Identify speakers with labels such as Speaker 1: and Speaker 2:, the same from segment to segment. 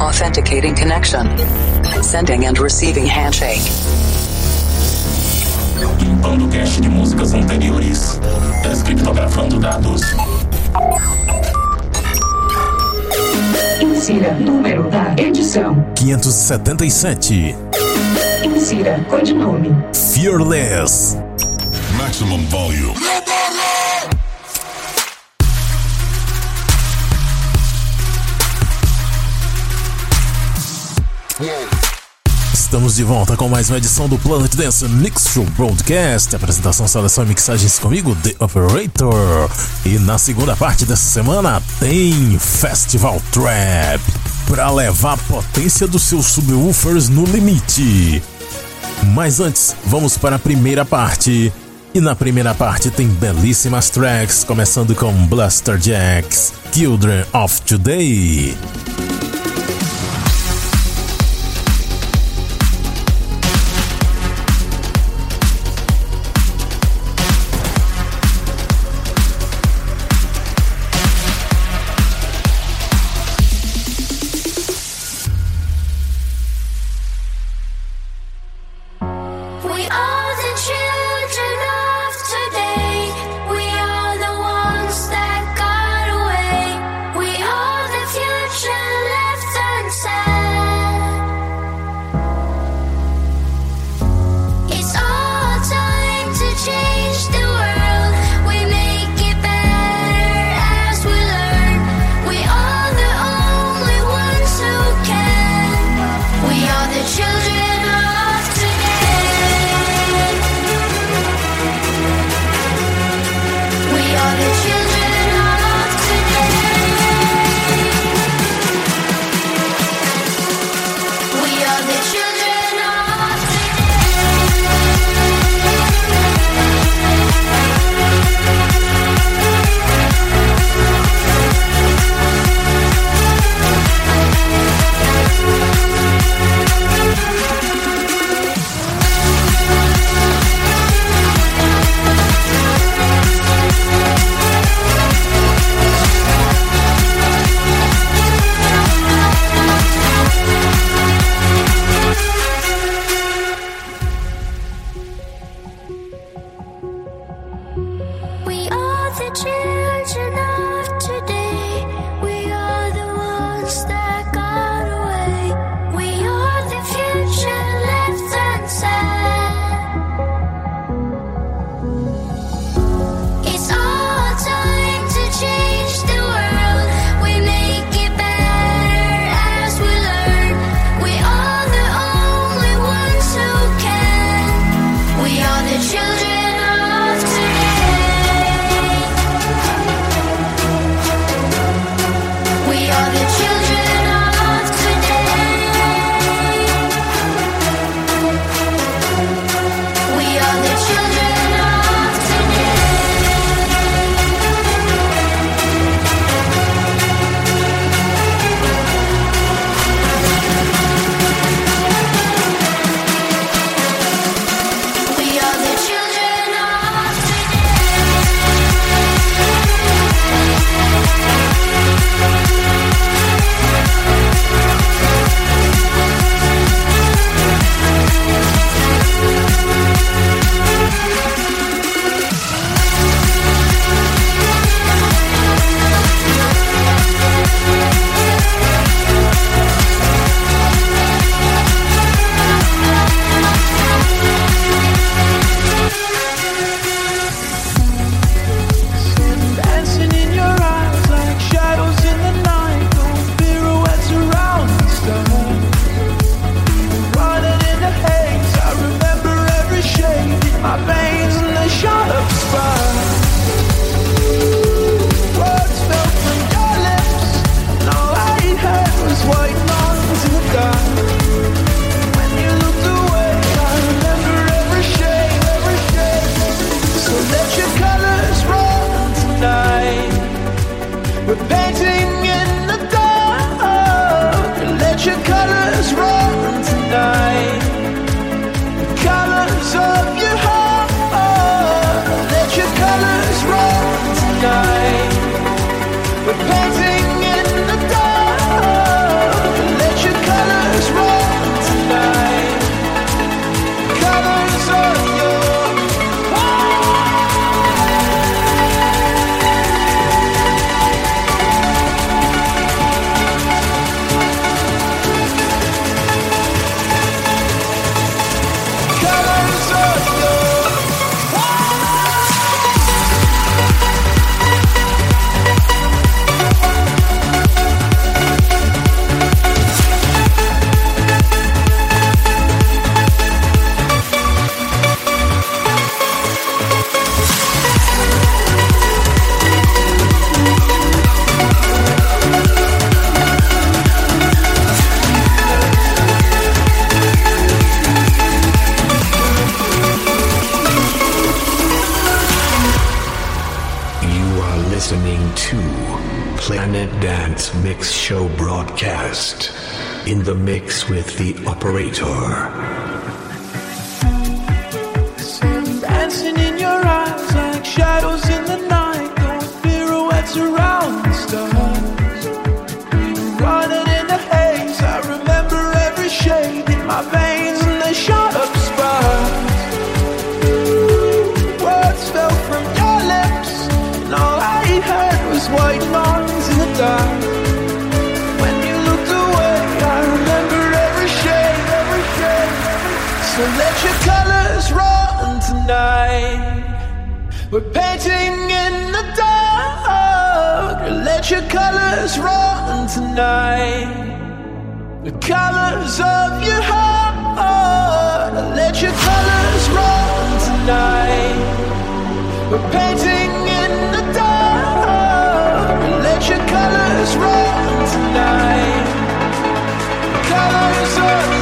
Speaker 1: Authenticating connection. Sending and receiving handshake.
Speaker 2: Limpando cache de músicas anteriores. Descriptografando dados.
Speaker 3: Insira número da edição:
Speaker 4: 577.
Speaker 3: Insira codinome:
Speaker 4: Fearless.
Speaker 5: Maximum volume.
Speaker 4: Estamos de volta com mais uma edição do Planet Dance Mix Show Broadcast. Apresentação, seleção e mixagens comigo, The Operator. E na segunda parte dessa semana tem Festival Trap para levar a potência dos seus subwoofers no limite. Mas antes, vamos para a primeira parte. E na primeira parte tem belíssimas tracks, começando com Blaster Jacks, Children of Today.
Speaker 6: in the
Speaker 7: mix with the operator.
Speaker 8: dancing in your eyes like shadows in the night. Around. We're painting in the dark. Let your colors run tonight. The colors of your heart. Let your colors run tonight. We're painting in the dark. Let your colors run tonight. The colors of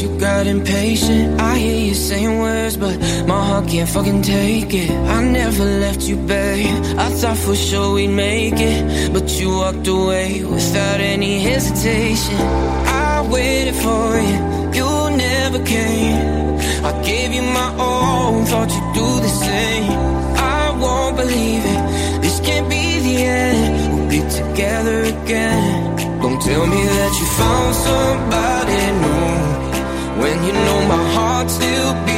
Speaker 8: you
Speaker 9: got impatient. I hear you saying words, but my heart can't fucking take it. I never left you, babe. I thought for sure we'd make it, but you walked away without any hesitation. I waited for you, you never came. I gave you my all, thought you'd do the same. I won't believe it. This can't be the end. We'll be together again. Don't tell me that you found somebody when you know my heart still beats.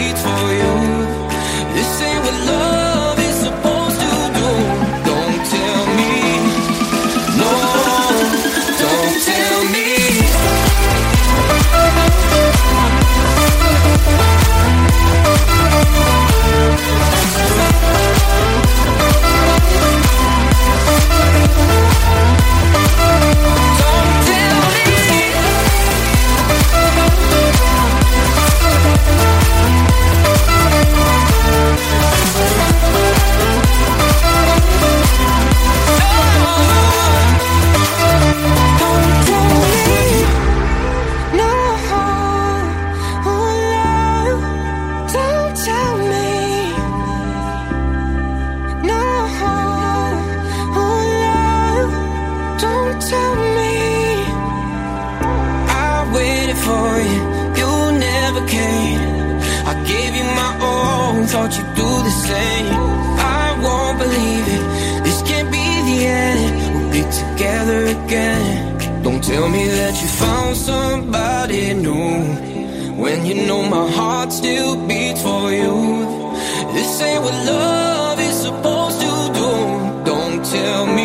Speaker 9: my heart still beats for you. This ain't what love is supposed to do. Don't tell me.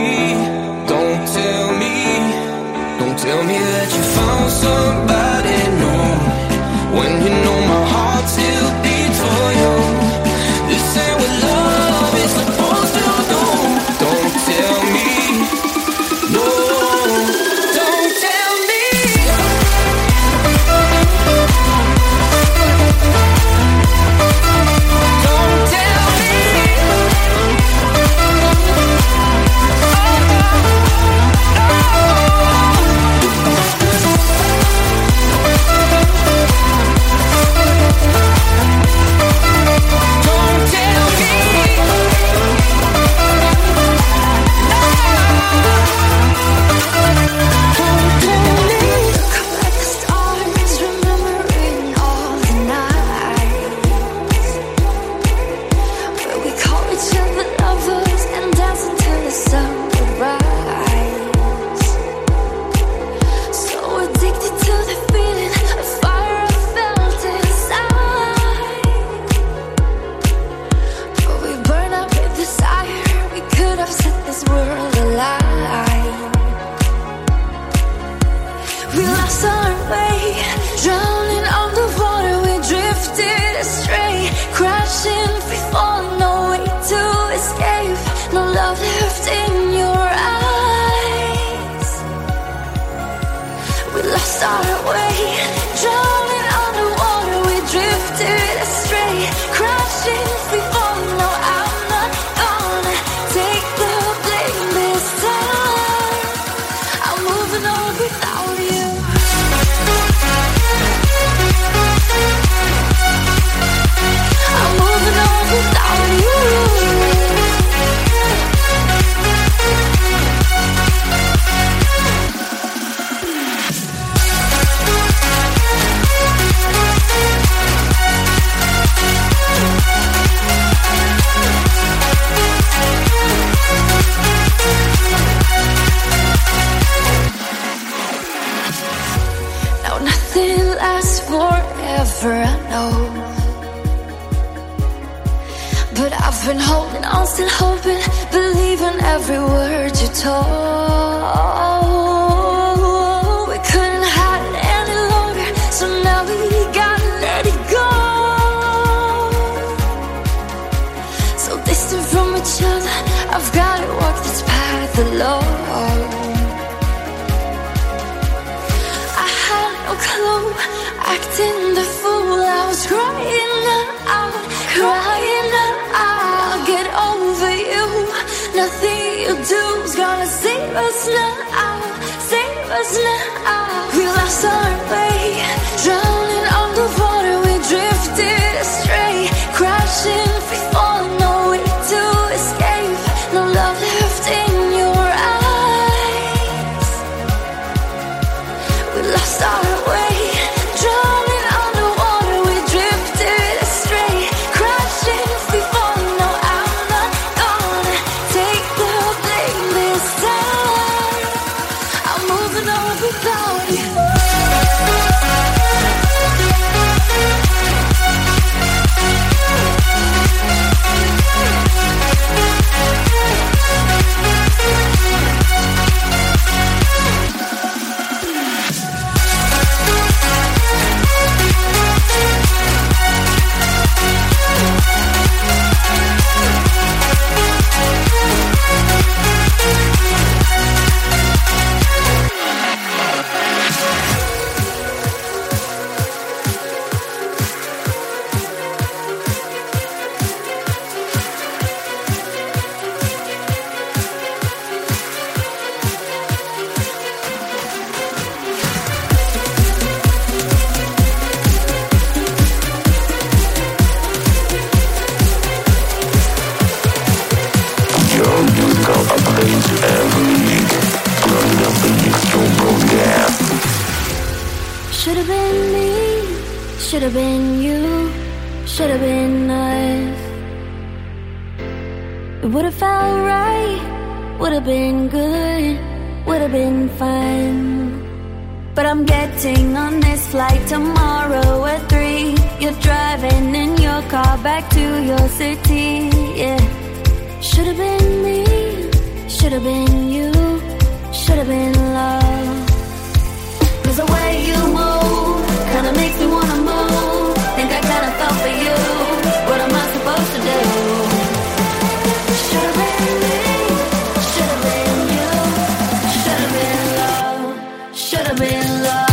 Speaker 9: Love,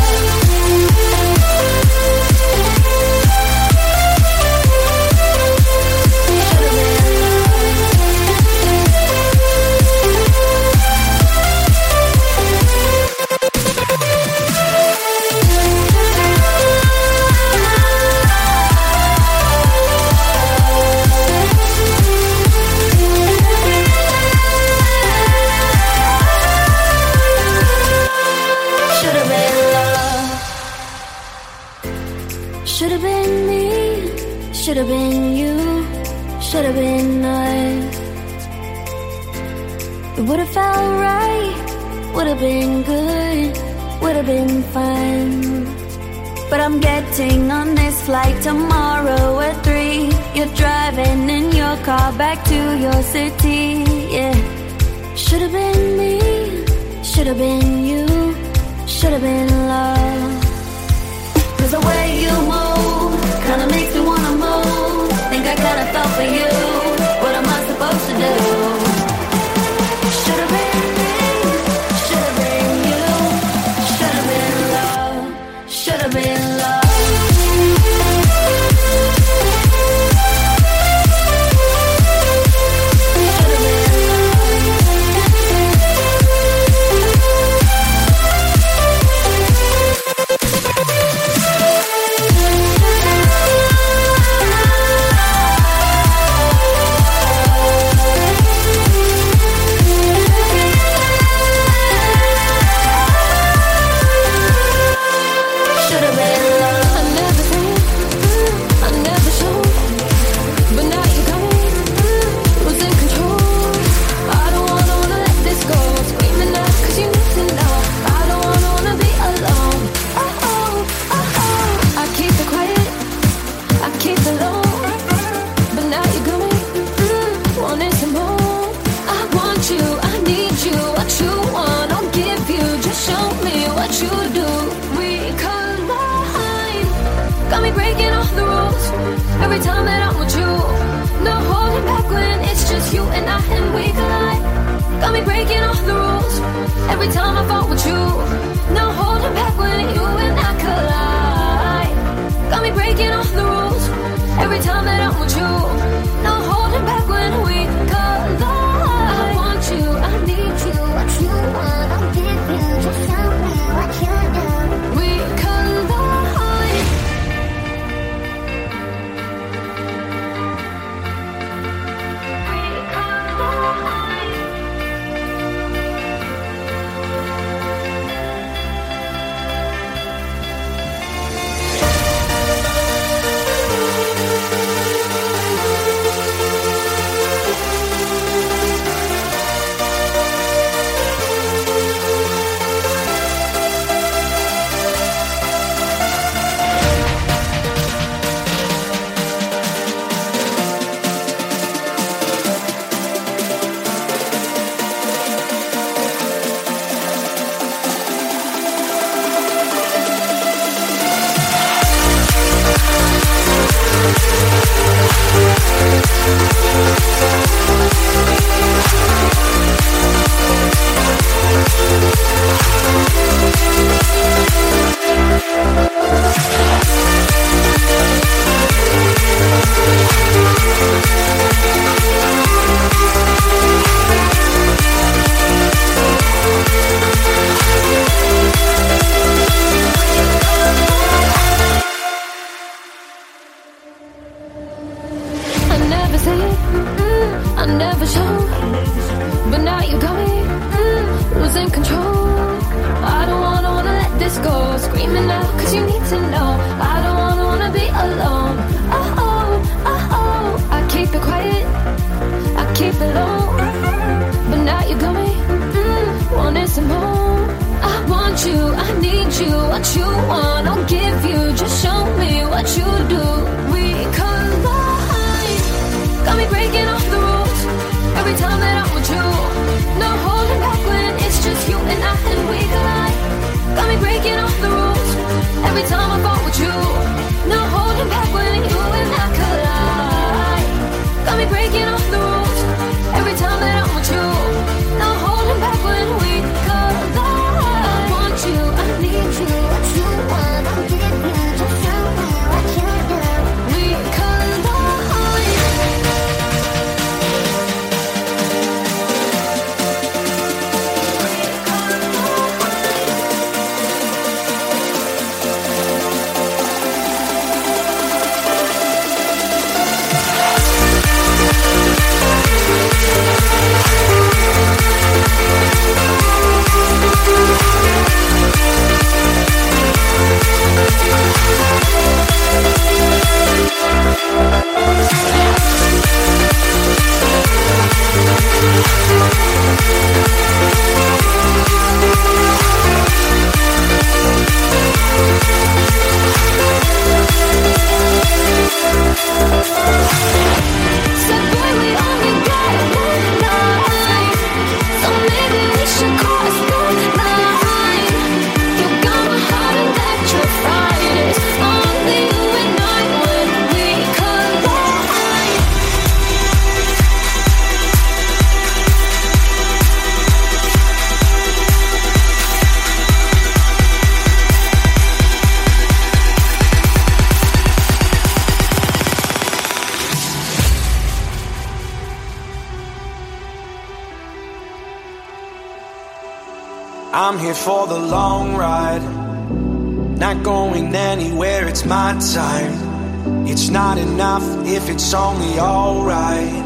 Speaker 10: it's
Speaker 11: only
Speaker 12: alright.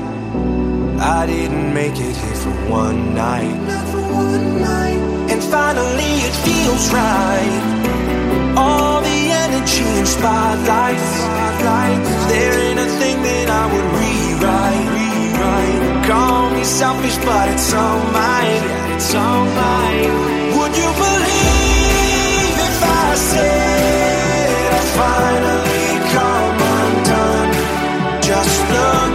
Speaker 12: I didn't make it here for one night. For one night. And finally it feels right. All the energy and spotlights. There ain't a thing that I would rewrite, rewrite. Call me selfish, but it's all mine, it's all mine. Would you believe if I said I finally?
Speaker 10: love.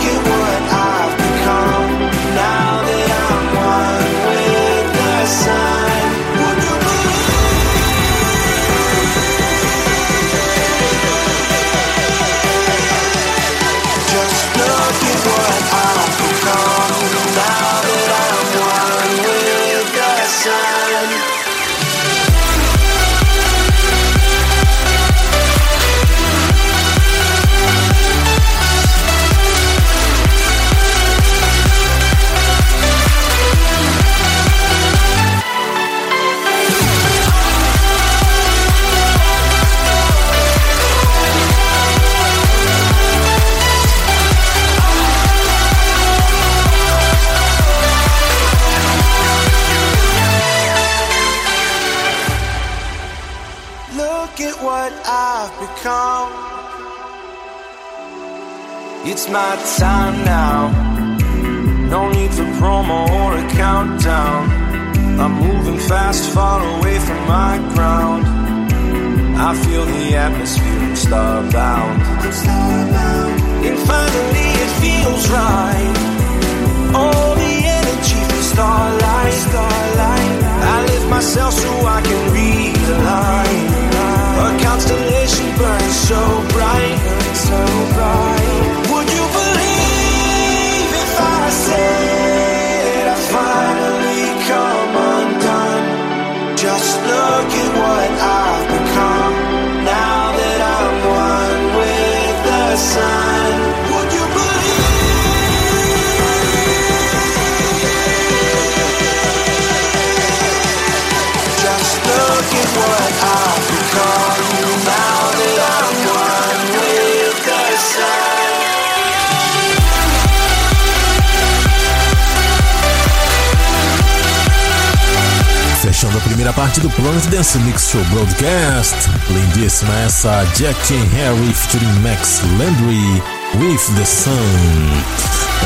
Speaker 10: Show Broadcast. Lindíssima essa Jack and Harry featuring Max Landry
Speaker 13: with the Sun.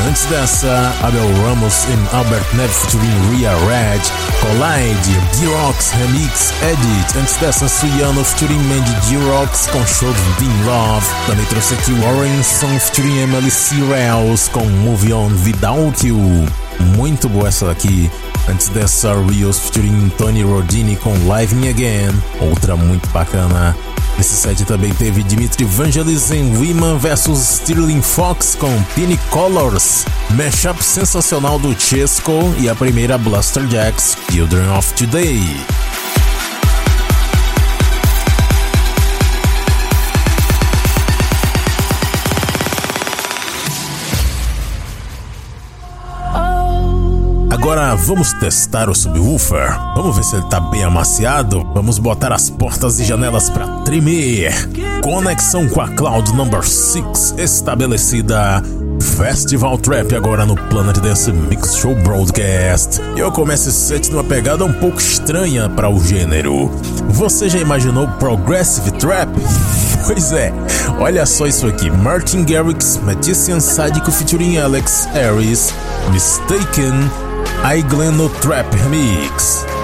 Speaker 13: Antes dessa, Abel Ramos e Albert Nev featuring Ria Red, Collide, D-Rocks Remix Edit. Antes dessa, Suyano featuring Mandy D-Rocks com show Being Love. Também trouxe aqui Warren Song featuring Emily C. Rails com Move On Without You. Muito boa essa daqui. Antes dessa, Rios featuring Tony Rodini com Live Me Again. Outra muito bacana. Nesse set também teve Dimitri Vangelis em Women vs Sterling Fox com Pini Colors, mashup sensacional do Chesco e a primeira Blaster Jacks Children of Today. Agora vamos testar o subwoofer. Vamos ver se ele tá bem amaciado. Vamos botar as portas e janelas para tremer. Conexão com a Cloud Number 6 estabelecida. Festival Trap agora no Planet Dance Mix Show Broadcast. Eu começo esse set numa pegada um pouco estranha para o gênero. Você já imaginou Progressive Trap? Pois é, olha só isso aqui: Martin Garrix, Magician Sádico featuring Alex Harris, Mistaken, I Gleno Trap Remix.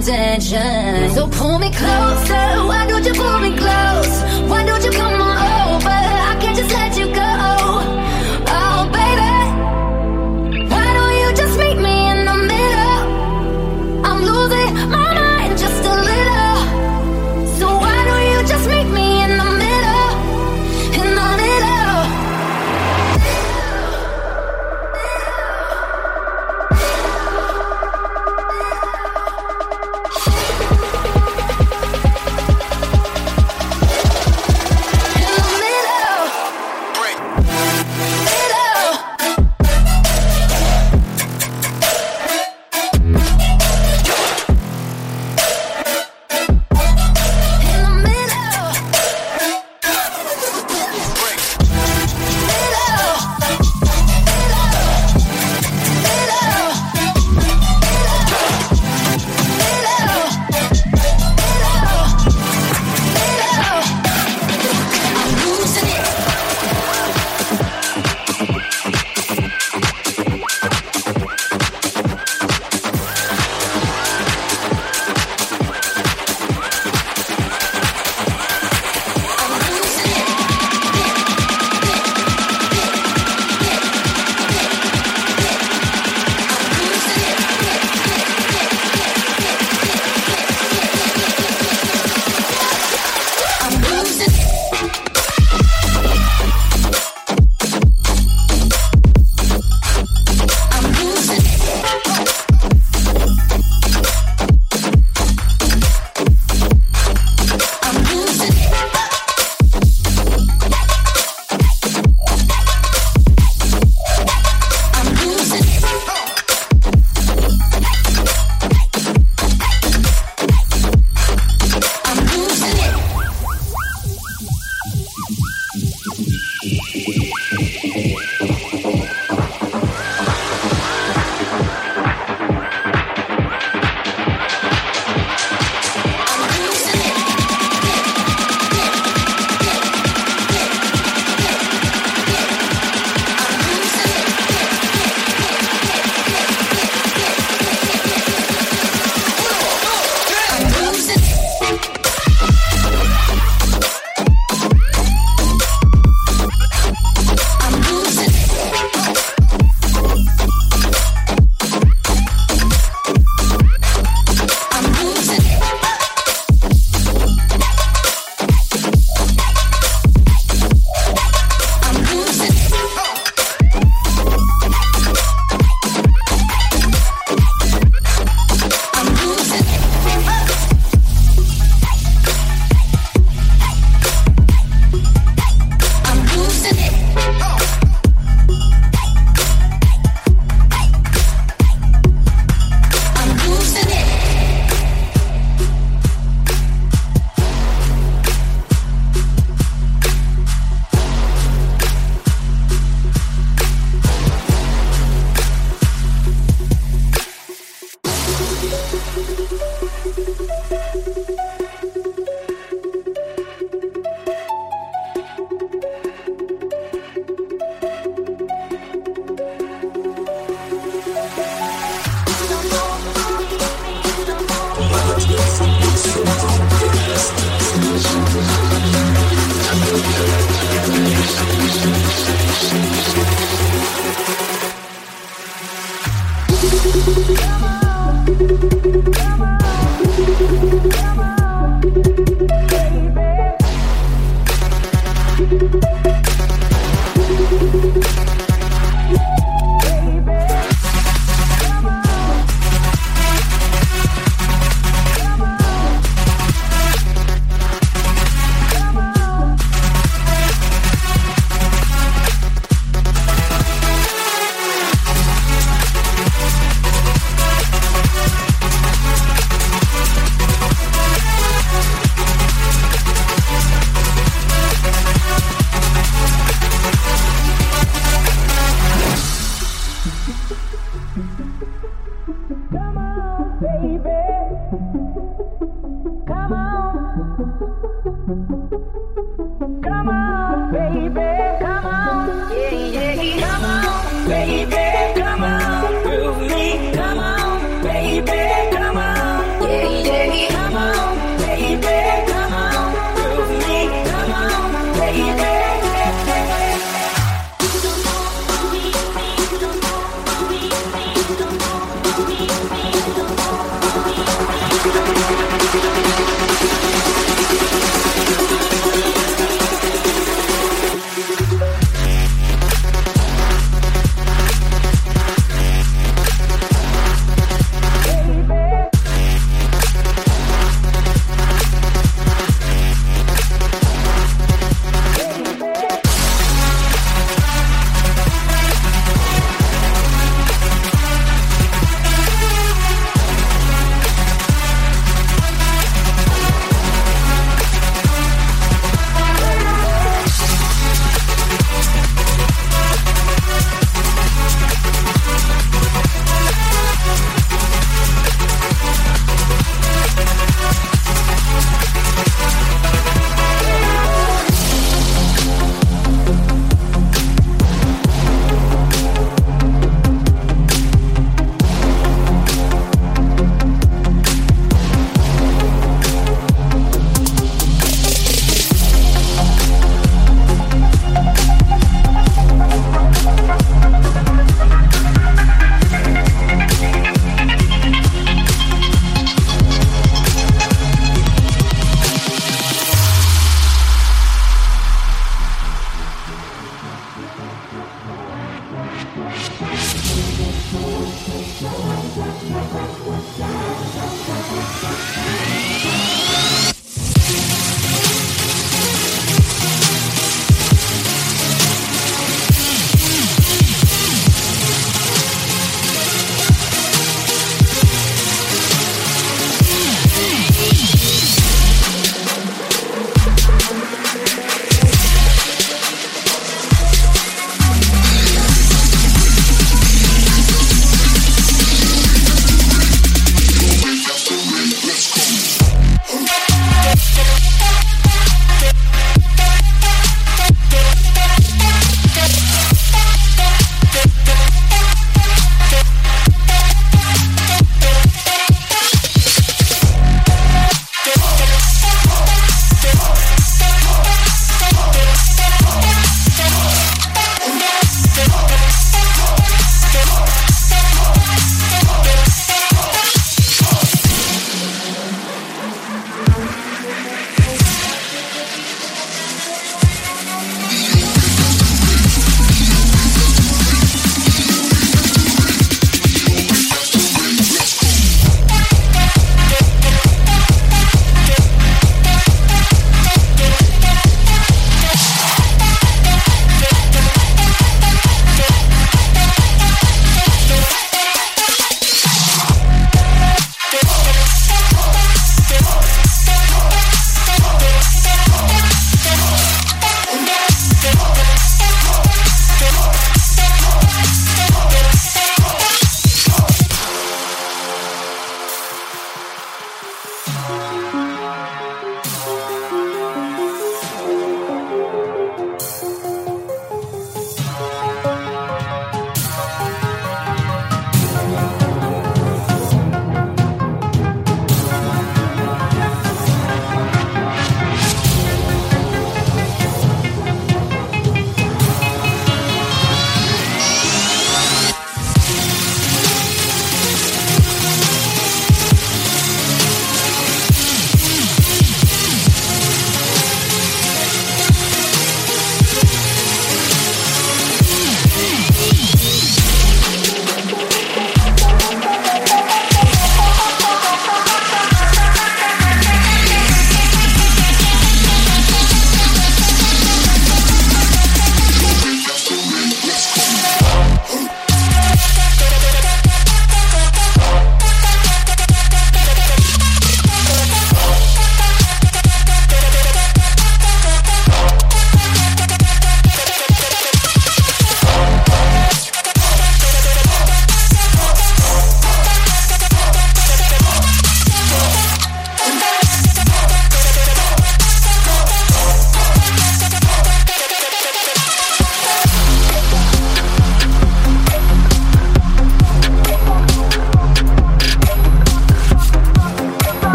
Speaker 4: intention. Come on.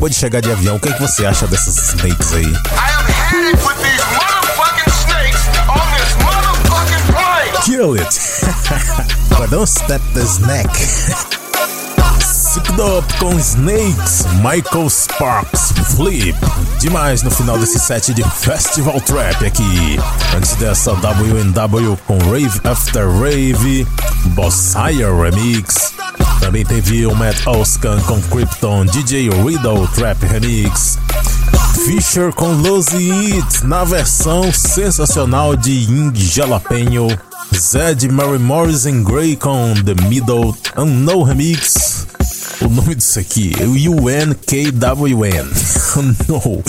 Speaker 13: Acabou de chegar de avião, o que, é que você acha dessas snakes aí?
Speaker 14: Snakes.
Speaker 13: Kill it! But don't step the snake. Zipped Up com Snakes, Michael Sparks, Flip. Demais no final desse set de Festival Trap aqui. Antes dessa, WNW com Rave After Rave, Bossire Remix. Também teve o Matt Oscan com Krypton, DJ Riddle Trap Remix. Fisher com Losey It na versão sensacional de Ying Jalapeno. Zed Mary Morrison Grey com The Middle Unknown Remix. O nome disso aqui é UNKWN. no.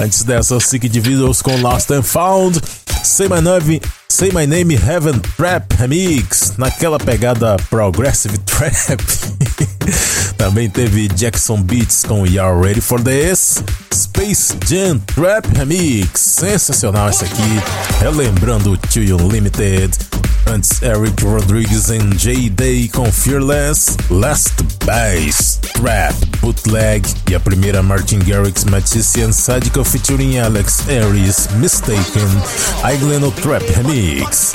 Speaker 13: Antes dessa, Sick Individuals com Lost and Found. My Name, Say My Name Heaven Trap Remix. Naquela pegada Progressive Trap. Também teve Jackson Beats com You're Ready for This. Space Jam Trap Remix. Sensacional esse aqui. Relembrando Too Unlimited. Antes, Eric Rodriguez e J-Day com Fearless, Last Bass, Trap, Bootleg e a primeira Martin Garrix Magician Sadico featuring Alex Aries, Mistaken, Aigleno Trap Remix.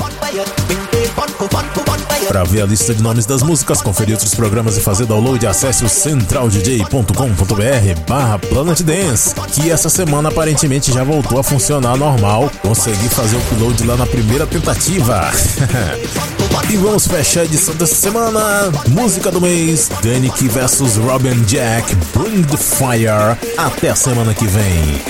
Speaker 13: Para ver a lista de nomes das músicas, conferir outros programas e fazer download, acesse o centraldj.com.br barra Planet Dance, que essa semana aparentemente já voltou a funcionar normal. Consegui fazer o upload lá na primeira tentativa. e vamos fechar a edição dessa semana. Música do mês: Danik vs Robin Jack, Bring the Fire. Até a semana que vem.